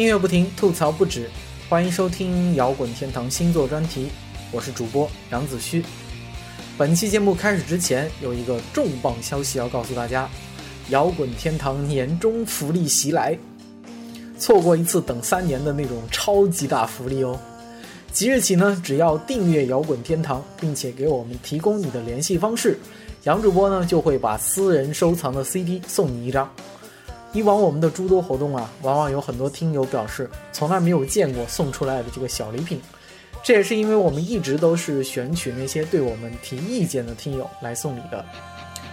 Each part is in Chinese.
音乐不停，吐槽不止，欢迎收听摇滚天堂星座专题，我是主播杨子虚。本期节目开始之前，有一个重磅消息要告诉大家：摇滚天堂年终福利袭来，错过一次等三年的那种超级大福利哦！即日起呢，只要订阅摇滚天堂，并且给我们提供你的联系方式，杨主播呢就会把私人收藏的 CD 送你一张。以往我们的诸多活动啊，往往有很多听友表示从来没有见过送出来的这个小礼品，这也是因为我们一直都是选取那些对我们提意见的听友来送礼的。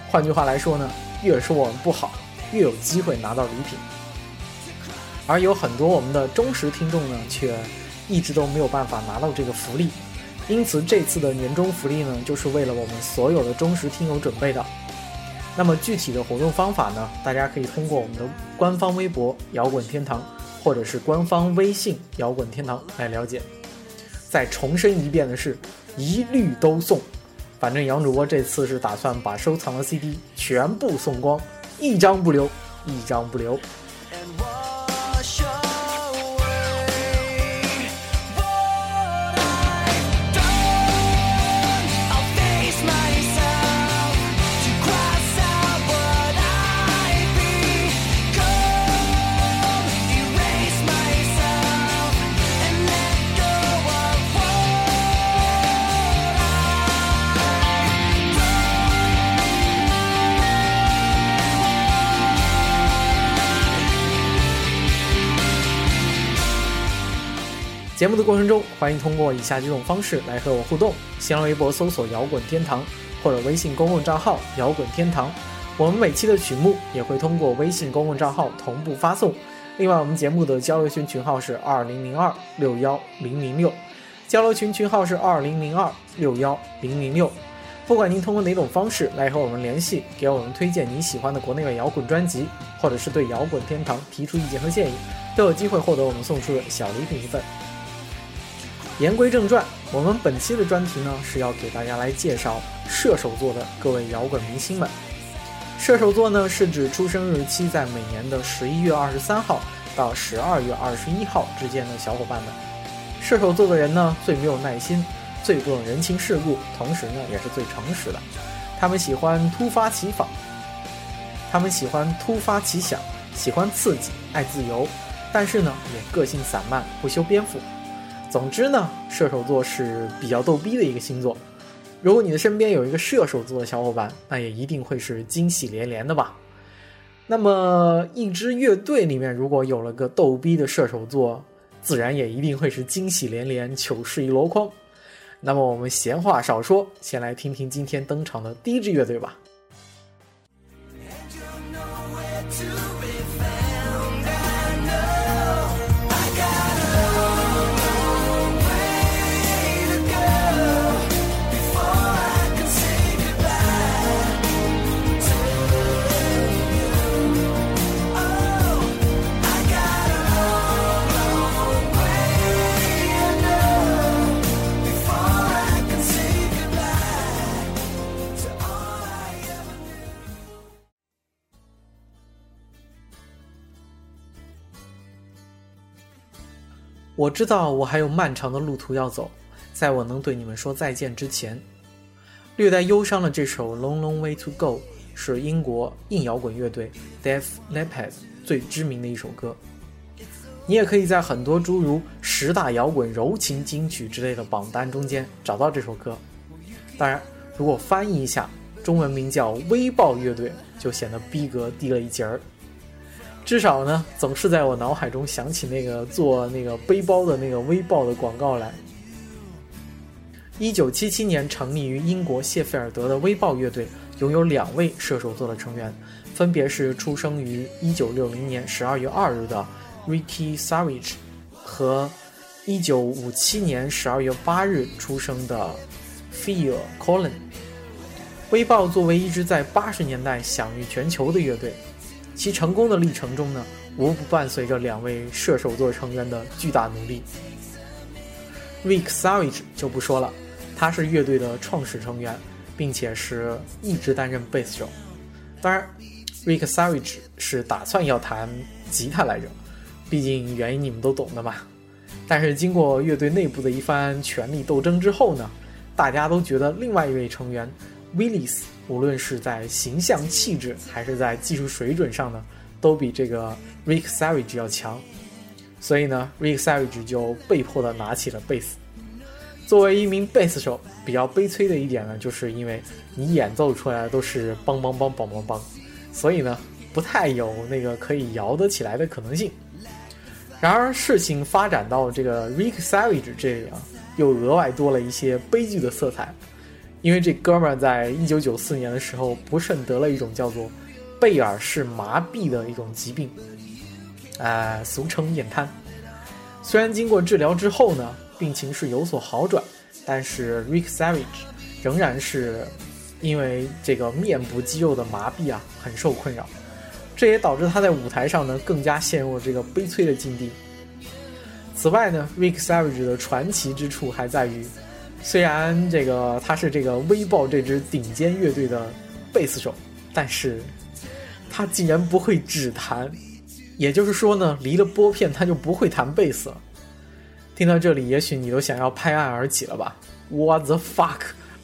换句话来说呢，越是我们不好，越有机会拿到礼品。而有很多我们的忠实听众呢，却一直都没有办法拿到这个福利。因此，这次的年终福利呢，就是为了我们所有的忠实听友准备的。那么具体的活动方法呢？大家可以通过我们的官方微博“摇滚天堂”或者是官方微信“摇滚天堂”来了解。再重申一遍的是，一律都送。反正杨主播这次是打算把收藏的 CD 全部送光，一张不留，一张不留。节目的过程中，欢迎通过以下几种方式来和我互动：新浪微博搜索“摇滚天堂”或者微信公共账号“摇滚天堂”。我们每期的曲目也会通过微信公共账号同步发送。另外，我们节目的交流群群号是二零零二六幺零零六，交流群群号是二零零二六幺零零六。不管您通过哪种方式来和我们联系，给我们推荐你喜欢的国内外摇滚专辑，或者是对摇滚天堂提出意见和建议，都有机会获得我们送出的小礼品一份。言归正传，我们本期的专题呢是要给大家来介绍射手座的各位摇滚明星们。射手座呢是指出生日期在每年的十一月二十三号到十二月二十一号之间的小伙伴们。射手座的人呢最没有耐心，最不懂人情世故，同时呢也是最诚实的。他们喜欢突发奇想，他们喜欢突发奇想，喜欢刺激，爱自由，但是呢也个性散漫，不修边幅。总之呢，射手座是比较逗逼的一个星座。如果你的身边有一个射手座的小伙伴，那也一定会是惊喜连连的吧。那么，一支乐队里面如果有了个逗逼的射手座，自然也一定会是惊喜连连、糗事一箩筐。那么，我们闲话少说，先来听听今天登场的第一支乐队吧。我知道我还有漫长的路途要走，在我能对你们说再见之前，略带忧伤的这首《Long Long Way to Go》是英国硬摇滚乐队 Deaf Leppard 最知名的一首歌。你也可以在很多诸如十大摇滚柔情金曲之类的榜单中间找到这首歌。当然，如果翻译一下，中文名叫“微爆乐队”，就显得逼格低了一截儿。至少呢，总是在我脑海中想起那个做那个背包的那个微豹的广告来。一九七七年成立于英国谢菲尔德的微豹乐队，拥有两位射手座的成员，分别是出生于一九六零年十二月二日的 Ricky Savage 和一九五七年十二月八日出生的 Phil Collen。微豹作为一支在八十年代享誉全球的乐队。其成功的历程中呢，无不伴随着两位射手座成员的巨大努力。Rick Savage 就不说了，他是乐队的创始成员，并且是一直担任贝斯手。当然，Rick Savage 是打算要弹吉他来着，毕竟原因你们都懂的嘛。但是经过乐队内部的一番权力斗争之后呢，大家都觉得另外一位成员 Willis 无论是在形象气质还是在技术水准上呢，都比这个 Rick Savage 要强。所以呢，Rick Savage 就被迫的拿起了贝斯。作为一名贝斯手，比较悲催的一点呢，就是因为你演奏出来的都是梆梆梆梆梆梆，所以呢，不太有那个可以摇得起来的可能性。然而，事情发展到这个 Rick Savage 这里啊，又额外多了一些悲剧的色彩，因为这哥们儿在一九九四年的时候，不慎得了一种叫做贝尔氏麻痹的一种疾病，呃，俗称眼瘫。虽然经过治疗之后呢，病情是有所好转，但是 Rick Savage 仍然是因为这个面部肌肉的麻痹啊，很受困扰。这也导致他在舞台上呢更加陷入了这个悲催的境地。此外呢，Rick Savage 的传奇之处还在于，虽然这个他是这个微豹这支顶尖乐队的贝斯手，但是他竟然不会指弹，也就是说呢，离了拨片他就不会弹贝斯了。听到这里，也许你都想要拍案而起了吧？What the fuck！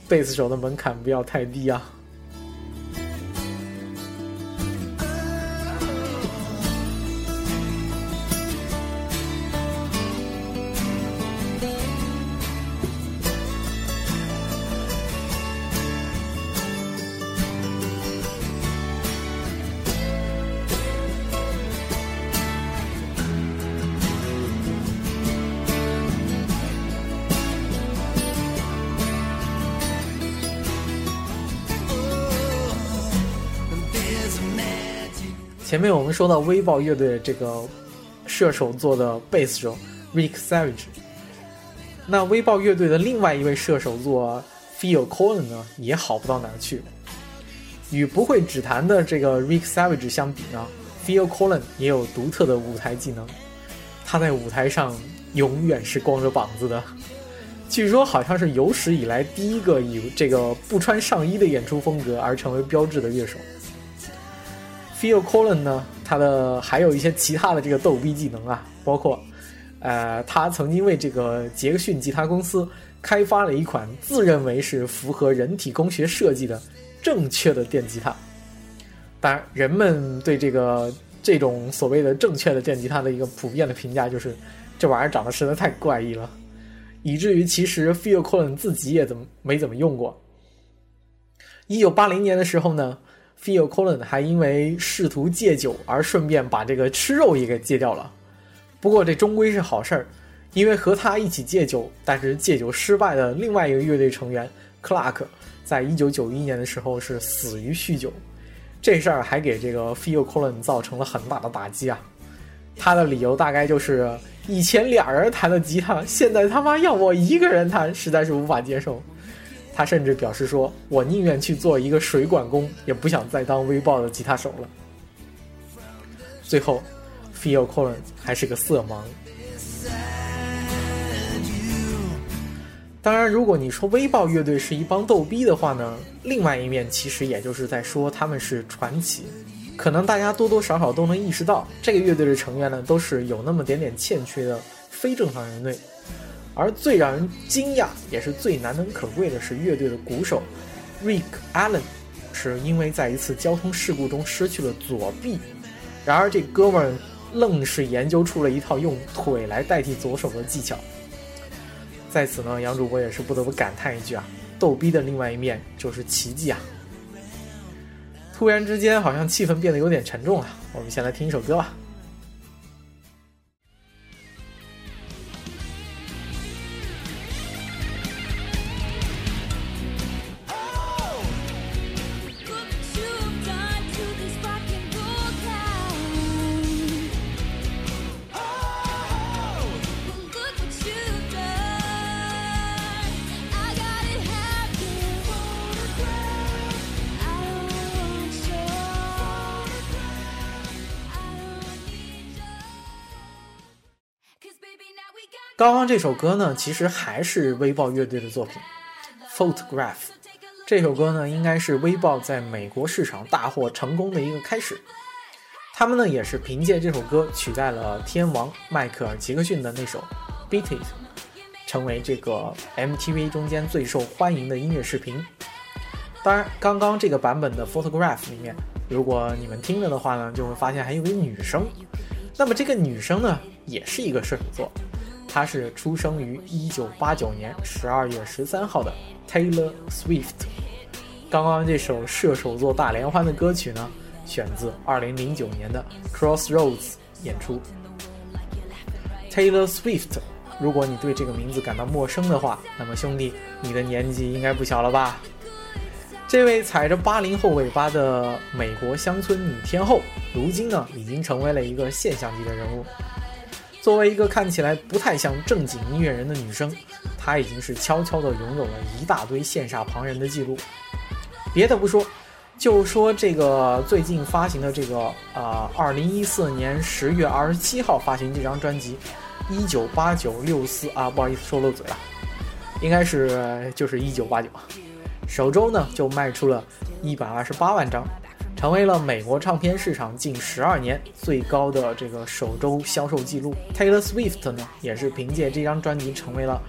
贝斯手的门槛不要太低啊！前面我们说到微豹乐队这个射手座的贝斯手 Rick Savage，那微豹乐队的另外一位射手座 Phil Collen 呢，也好不到哪儿去。与不会指弹的这个 Rick Savage 相比呢，Phil Collen 也有独特的舞台技能。他在舞台上永远是光着膀子的，据说好像是有史以来第一个以这个不穿上衣的演出风格而成为标志的乐手。Phil Collen 呢，他的还有一些其他的这个逗逼技能啊，包括，呃，他曾经为这个杰克逊吉他公司开发了一款自认为是符合人体工学设计的正确的电吉他。当然，人们对这个这种所谓的正确的电吉他的一个普遍的评价就是，这玩意儿长得实在太怪异了，以至于其实 Phil Collen 自己也怎么没怎么用过。一九八零年的时候呢。Phil Collen 还因为试图戒酒而顺便把这个吃肉也给戒掉了，不过这终归是好事儿，因为和他一起戒酒，但是戒酒失败的另外一个乐队成员 Clark，在一九九一年的时候是死于酗酒，这事儿还给这个 Phil c o l l i n 造成了很大的打击啊。他的理由大概就是以前俩人弹的吉他，现在他妈要我一个人弹，实在是无法接受。他甚至表示说：“我宁愿去做一个水管工，也不想再当微豹的吉他手了。”最后，Phil Collen 还是个色盲。当然，如果你说微豹乐队是一帮逗逼的话呢，另外一面其实也就是在说他们是传奇。可能大家多多少少都能意识到，这个乐队的成员呢，都是有那么点点欠缺的非正常人类。而最让人惊讶，也是最难能可贵的是，乐队的鼓手 Rick Allen 是因为在一次交通事故中失去了左臂，然而这哥们儿愣是研究出了一套用腿来代替左手的技巧。在此呢，杨主播也是不得不感叹一句啊，逗逼的另外一面就是奇迹啊！突然之间，好像气氛变得有点沉重了，我们先来听一首歌吧。刚刚这首歌呢，其实还是微豹乐队的作品，《Photograph》。这首歌呢，应该是微豹在美国市场大获成功的一个开始。他们呢也是凭借这首歌取代了天王迈克尔·杰克逊的那首《Beat It》，成为这个 MTV 中间最受欢迎的音乐视频。当然，刚刚这个版本的《Photograph》里面，如果你们听着的话呢，就会发现还有一个女生。那么这个女生呢，也是一个射手座，她是出生于1989年12月13号的 Taylor Swift。刚刚这首射手座大联欢的歌曲呢，选自2009年的 Crossroads 演出。Taylor Swift，如果你对这个名字感到陌生的话，那么兄弟，你的年纪应该不小了吧？这位踩着八零后尾巴的美国乡村女天后，如今呢已经成为了一个现象级的人物。作为一个看起来不太像正经音乐人的女生，她已经是悄悄地拥有了一大堆羡煞旁人的记录。别的不说，就说这个最近发行的这个啊，二零一四年十月二十七号发行这张专辑《一九八九六四》啊，不好意思说漏嘴了，应该是就是一九八九。首周呢就卖出了一百二十八万张，成为了美国唱片市场近十二年最高的这个首周销售记录。Taylor Swift 呢也是凭借这张专辑成为了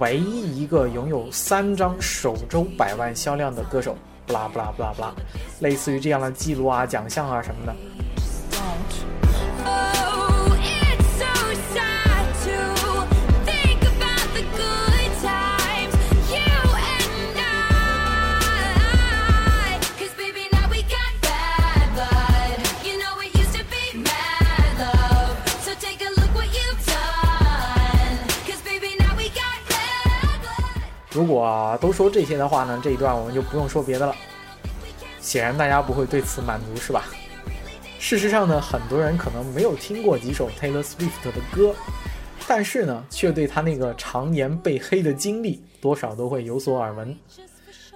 唯一一个拥有三张首周百万销量的歌手。不啦不啦不啦不啦，类似于这样的记录啊、奖项啊什么的。如果都说这些的话呢，这一段我们就不用说别的了。显然大家不会对此满足，是吧？事实上呢，很多人可能没有听过几首 Taylor Swift 的歌，但是呢，却对他那个常年被黑的经历多少都会有所耳闻。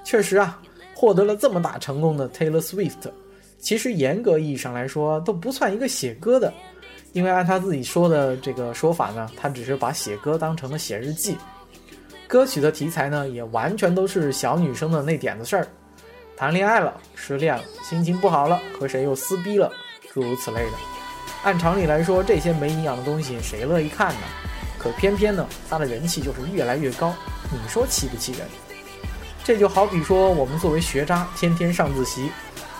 确实啊，获得了这么大成功的 Taylor Swift，其实严格意义上来说都不算一个写歌的，因为按他自己说的这个说法呢，他只是把写歌当成了写日记。歌曲的题材呢，也完全都是小女生的那点子事儿，谈恋爱了，失恋了，心情不好了，和谁又撕逼了，诸如此类的。按常理来说，这些没营养的东西谁乐意看呢？可偏偏呢，它的人气就是越来越高，你说气不气人？这就好比说，我们作为学渣，天天上自习，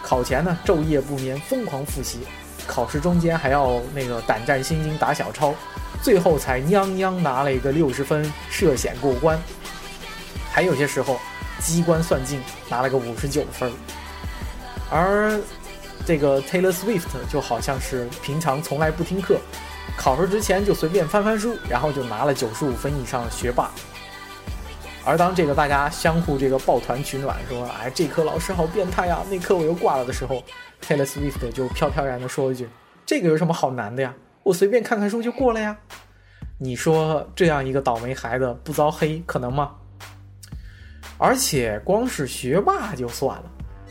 考前呢昼夜不眠，疯狂复习，考试中间还要那个胆战心惊打小抄。最后才泱泱拿了一个六十分，涉险过关。还有些时候，机关算尽拿了个五十九分。而这个 Taylor Swift 就好像是平常从来不听课，考试之前就随便翻翻书，然后就拿了九十五分以上的学霸。而当这个大家相互这个抱团取暖，说哎这科老师好变态呀，那科我又挂了的时候，Taylor Swift 就飘飘然的说一句：“这个有什么好难的呀？”我随便看看书就过了呀，你说这样一个倒霉孩子不遭黑可能吗？而且光是学霸就算了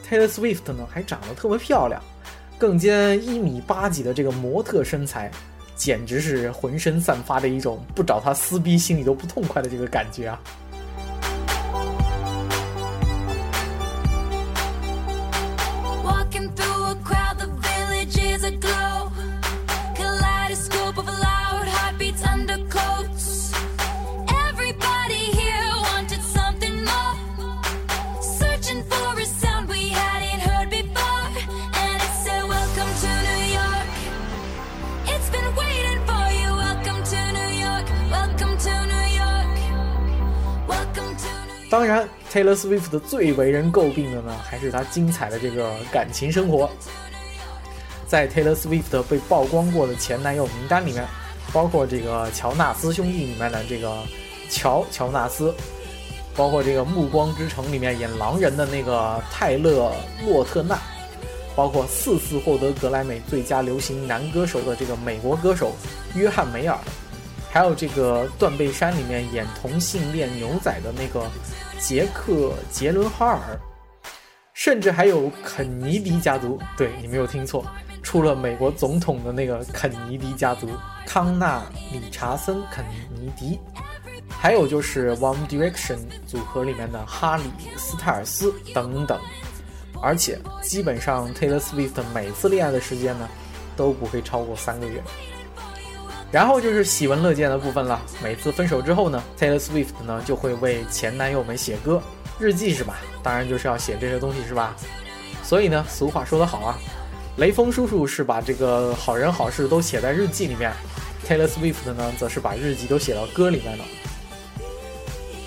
，Taylor Swift 呢还长得特别漂亮，更兼一米八几的这个模特身材，简直是浑身散发的一种不找他撕逼心里都不痛快的这个感觉啊。当然，Taylor Swift 最为人诟病的呢，还是他精彩的这个感情生活。在 Taylor Swift 被曝光过的前男友名单里面，包括这个乔纳斯兄弟里面的这个乔乔纳斯，包括这个《暮光之城》里面演狼人的那个泰勒洛特纳，包括四次获得格莱美最佳流行男歌手的这个美国歌手约翰梅尔。还有这个《断背山》里面演同性恋牛仔的那个杰克·杰伦哈尔，甚至还有肯尼迪家族，对你没有听错，出了美国总统的那个肯尼迪家族，康纳·理查森·肯尼迪，还有就是 One Direction 组合里面的哈里·斯泰尔斯等等，而且基本上 Taylor Swift 每次恋爱的时间呢，都不会超过三个月。然后就是喜闻乐见的部分了。每次分手之后呢，Taylor Swift 呢就会为前男友们写歌，日记是吧？当然就是要写这些东西是吧？所以呢，俗话说得好啊，雷锋叔叔是把这个好人好事都写在日记里面，Taylor Swift 呢则是把日记都写到歌里面了。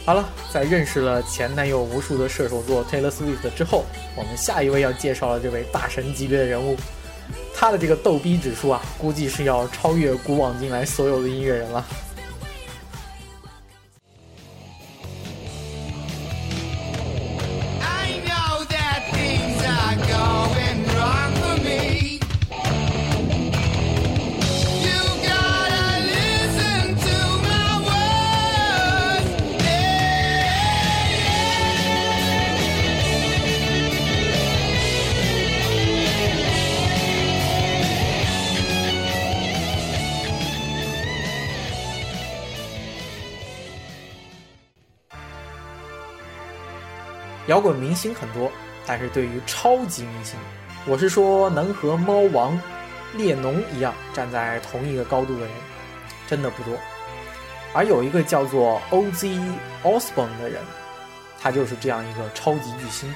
好了，在认识了前男友无数的射手座 Taylor Swift 之后，我们下一位要介绍的这位大神级别的人物。他的这个逗逼指数啊，估计是要超越古往今来所有的音乐人了。摇滚明星很多，但是对于超级明星，我是说能和猫王、列侬一样站在同一个高度的人，真的不多。而有一个叫做 Oz Osborne 的人，他就是这样一个超级巨星。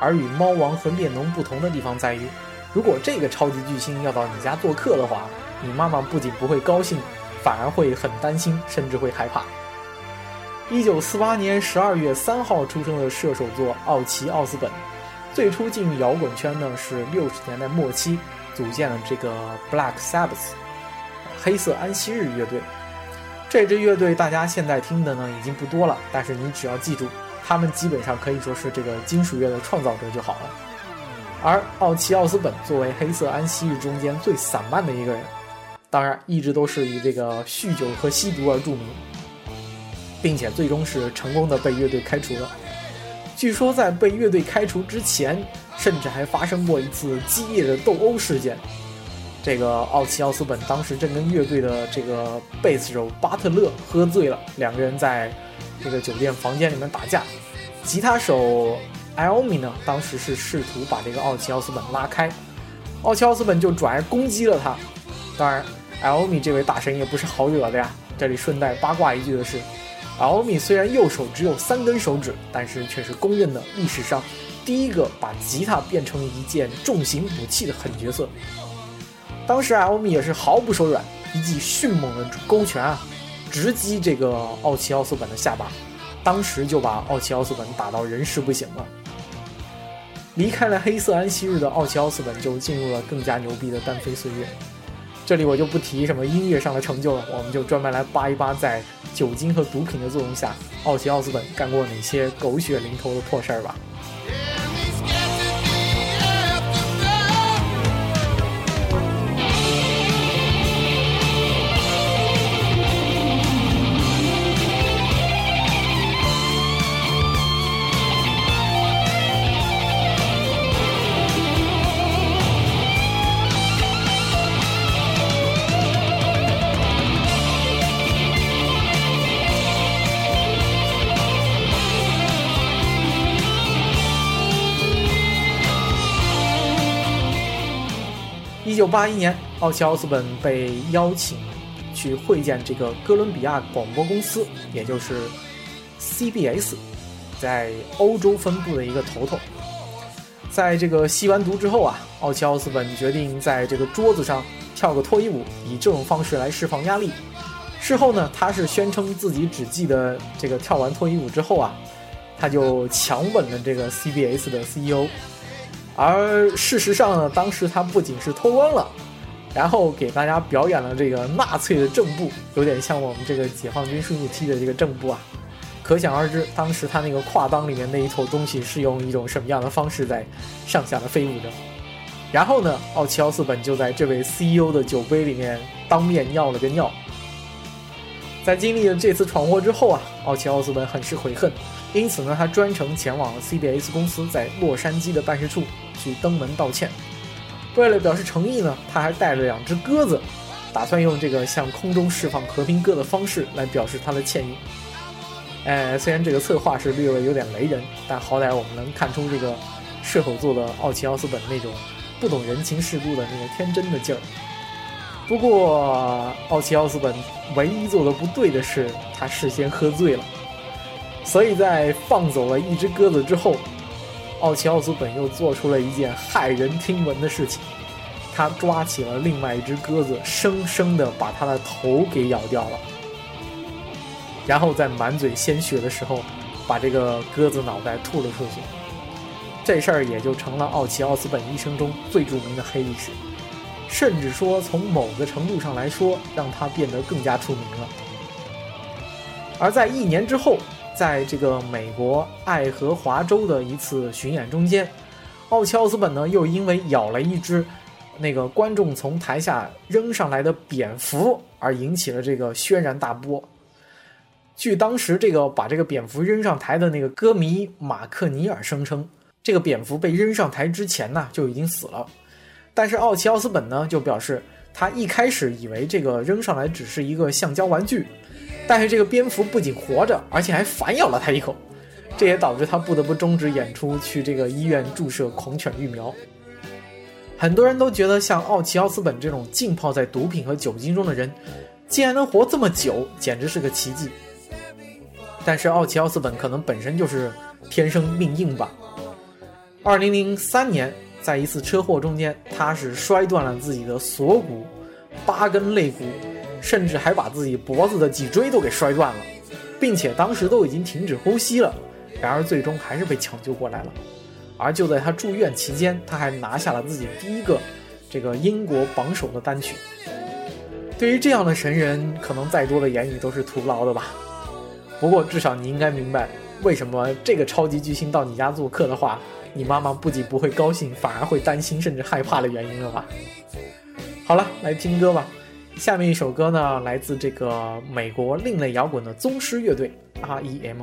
而与猫王和列侬不同的地方在于，如果这个超级巨星要到你家做客的话，你妈妈不仅不会高兴，反而会很担心，甚至会害怕。一九四八年十二月三号出生的射手座奥奇奥斯本，最初进入摇滚圈呢是六十年代末期，组建了这个 Black Sabbath 黑色安息日乐队。这支乐队大家现在听的呢已经不多了，但是你只要记住，他们基本上可以说是这个金属乐的创造者就好了。而奥奇奥斯本作为黑色安息日中间最散漫的一个人，当然一直都是以这个酗酒和吸毒而著名。并且最终是成功的被乐队开除了。据说在被乐队开除之前，甚至还发生过一次激烈的斗殴事件。这个奥奇奥斯本当时正跟乐队的这个贝斯手巴特勒喝醉了，两个人在这个酒店房间里面打架。吉他手艾欧米呢，当时是试图把这个奥奇奥斯本拉开，奥奇奥斯本就转而攻击了他。当然，艾欧米这位大神也不是好惹的呀。这里顺带八卦一句的是。奥米虽然右手只有三根手指，但是却是公认的历史上第一个把吉他变成一件重型武器的狠角色。当时奥米也是毫不手软，一记迅猛的勾拳啊，直击这个奥奇奥斯本的下巴，当时就把奥奇奥斯本打到人事不省了。离开了黑色安息日的奥奇奥斯本就进入了更加牛逼的单飞岁月。这里我就不提什么音乐上的成就了，我们就专门来扒一扒，在酒精和毒品的作用下，奥奇奥斯本干过哪些狗血淋头的破事儿吧。一九八一年，奥奇奥斯本被邀请去会见这个哥伦比亚广播公司，也就是 CBS，在欧洲分部的一个头头。在这个吸完毒之后啊，奥奇奥斯本决定在这个桌子上跳个脱衣舞，以这种方式来释放压力。事后呢，他是宣称自己只记得这个跳完脱衣舞之后啊，他就强吻了这个 CBS 的 CEO。而事实上呢，当时他不仅是脱光了，然后给大家表演了这个纳粹的正步，有点像我们这个解放军叔叔踢的这个正步啊。可想而知，当时他那个胯裆里面那一坨东西是用一种什么样的方式在上下的飞舞着。然后呢，奥奇奥斯本就在这位 CEO 的酒杯里面当面尿了个尿。在经历了这次闯祸之后啊，奥奇奥斯本很是悔恨，因此呢，他专程前往了 CBS 公司在洛杉矶的办事处。去登门道歉，为了表示诚意呢，他还带了两只鸽子，打算用这个向空中释放和平鸽的方式来表示他的歉意。哎，虽然这个策划是略微有点雷人，但好歹我们能看出这个射手座的奥奇奥斯本那种不懂人情世故的那个天真的劲儿。不过，奥奇奥斯本唯一做的不对的是，他事先喝醉了，所以在放走了一只鸽子之后，奥奇奥斯本又做出了一件骇人听闻的事情，他抓起了另外一只鸽子，生生的把它的头给咬掉了，然后在满嘴鲜血的时候，把这个鸽子脑袋吐了出去。这事儿也就成了奥奇奥斯本一生中最著名的黑历史。甚至说，从某个程度上来说，让他变得更加出名了。而在一年之后，在这个美国爱荷华州的一次巡演中间，奥奇奥斯本呢又因为咬了一只那个观众从台下扔上来的蝙蝠而引起了这个轩然大波。据当时这个把这个蝙蝠扔上台的那个歌迷马克尼尔声称，这个蝙蝠被扔上台之前呢就已经死了。但是奥奇奥斯本呢就表示，他一开始以为这个扔上来只是一个橡胶玩具，但是这个蝙蝠不仅活着，而且还反咬了他一口，这也导致他不得不终止演出，去这个医院注射狂犬疫苗。很多人都觉得，像奥奇奥斯本这种浸泡在毒品和酒精中的人，竟然能活这么久，简直是个奇迹。但是奥奇奥斯本可能本身就是天生命硬吧。二零零三年。在一次车祸中间，他是摔断了自己的锁骨、八根肋骨，甚至还把自己脖子的脊椎都给摔断了，并且当时都已经停止呼吸了。然而最终还是被抢救过来了。而就在他住院期间，他还拿下了自己第一个这个英国榜首的单曲。对于这样的神人，可能再多的言语都是徒劳的吧。不过至少你应该明白，为什么这个超级巨星到你家做客的话。你妈妈不仅不会高兴，反而会担心，甚至害怕的原因了吧？好了，来听歌吧。下面一首歌呢，来自这个美国另类摇滚的宗师乐队 R.E.M。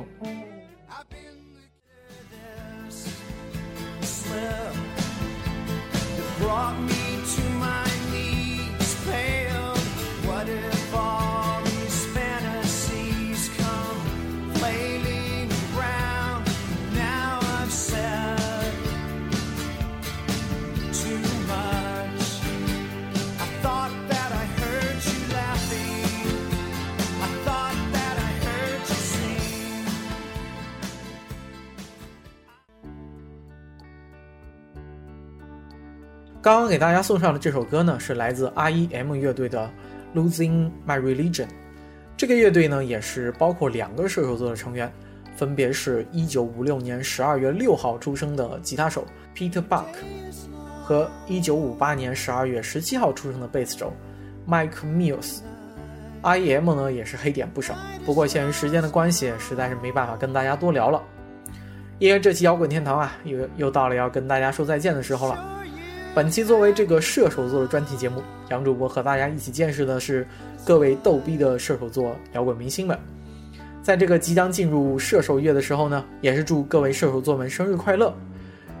刚刚给大家送上的这首歌呢，是来自 R.E.M 乐队的《Losing My Religion》。这个乐队呢，也是包括两个射手座的成员，分别是一九五六年十二月六号出生的吉他手 Peter Buck 和一九五八年十二月十七号出生的贝斯手 Mike Mills。R.E.M 呢，也是黑点不少，不过限于时间的关系，实在是没办法跟大家多聊了。因为这期摇滚天堂啊，又又到了要跟大家说再见的时候了。本期作为这个射手座的专题节目，杨主播和大家一起见识的是各位逗逼的射手座摇滚明星们。在这个即将进入射手月的时候呢，也是祝各位射手座们生日快乐。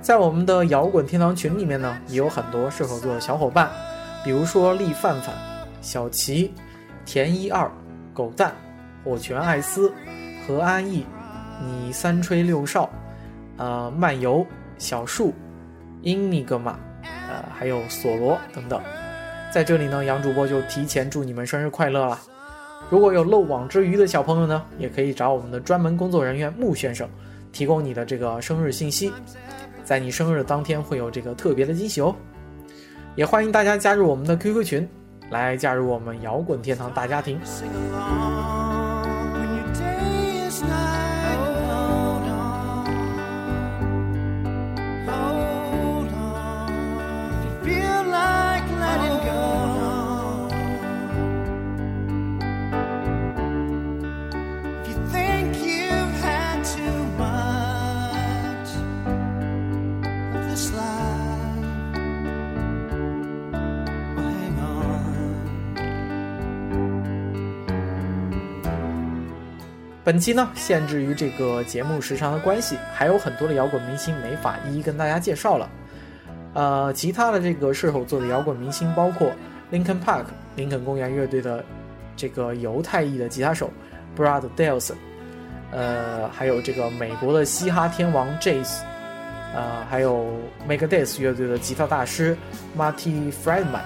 在我们的摇滚天堂群里面呢，也有很多射手座的小伙伴，比如说厉范范、小齐、田一二、狗蛋、火拳艾斯、何安逸、你三吹六少、呃漫游、小树、英尼格玛。呃，还有索罗等等，在这里呢，杨主播就提前祝你们生日快乐了。如果有漏网之鱼的小朋友呢，也可以找我们的专门工作人员穆先生，提供你的这个生日信息，在你生日当天会有这个特别的惊喜哦。也欢迎大家加入我们的 QQ 群，来加入我们摇滚天堂大家庭。本期呢，限制于这个节目时长的关系，还有很多的摇滚明星没法一一跟大家介绍了。呃，其他的这个射手座的摇滚明星包括 Lincoln Park 林肯公园乐队的这个犹太裔的吉他手 Brad Delson，呃，还有这个美国的嘻哈天王 Jace，呃，还有 Megadeth 乐队的吉他大师 Marty Friedman，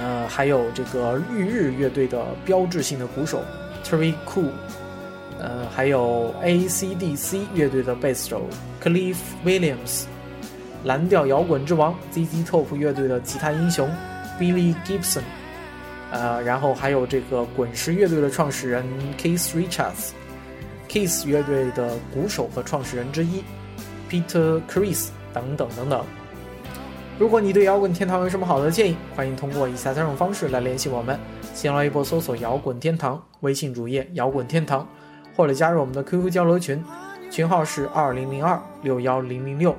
呃，还有这个绿日乐队的标志性的鼓手 Terry Cool，呃，还有 AC/DC 乐队的贝斯手 Cliff Williams，蓝调摇滚之王 ZZ Top 乐队的吉他英雄 Billy Gibson，呃，然后还有这个滚石乐队的创始人 Keith Richards，Kiss 乐队的鼓手和创始人之一。Peter Chris 等等等等。如果你对摇滚天堂有什么好的建议，欢迎通过以下三种方式来联系我们：新浪微博搜索“摇滚天堂”，微信主页“摇滚天堂”，或者加入我们的 QQ 交流群，群号是二零零二六幺零零六。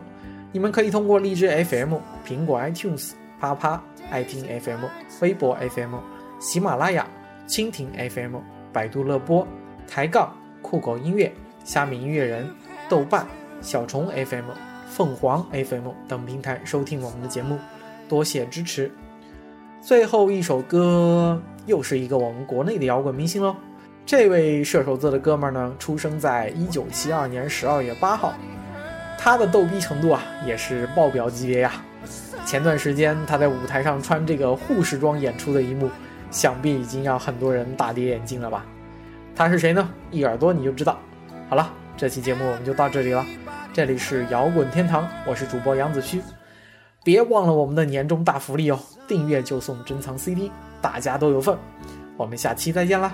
你们可以通过荔枝 FM、苹果 iTunes、啪啪爱听 FM、微博 FM、喜马拉雅、蜻蜓 FM、百度乐播、抬杠、酷狗音乐、虾米音乐人、豆瓣。小虫 FM、凤凰 FM 等平台收听我们的节目，多谢支持。最后一首歌又是一个我们国内的摇滚明星喽。这位射手座的哥们儿呢，出生在一九七二年十二月八号。他的逗逼程度啊，也是爆表级别呀。前段时间他在舞台上穿这个护士装演出的一幕，想必已经让很多人大跌眼镜了吧？他是谁呢？一耳朵你就知道。好了，这期节目我们就到这里了。这里是摇滚天堂，我是主播杨子虚，别忘了我们的年终大福利哦，订阅就送珍藏 CD，大家都有份，我们下期再见啦。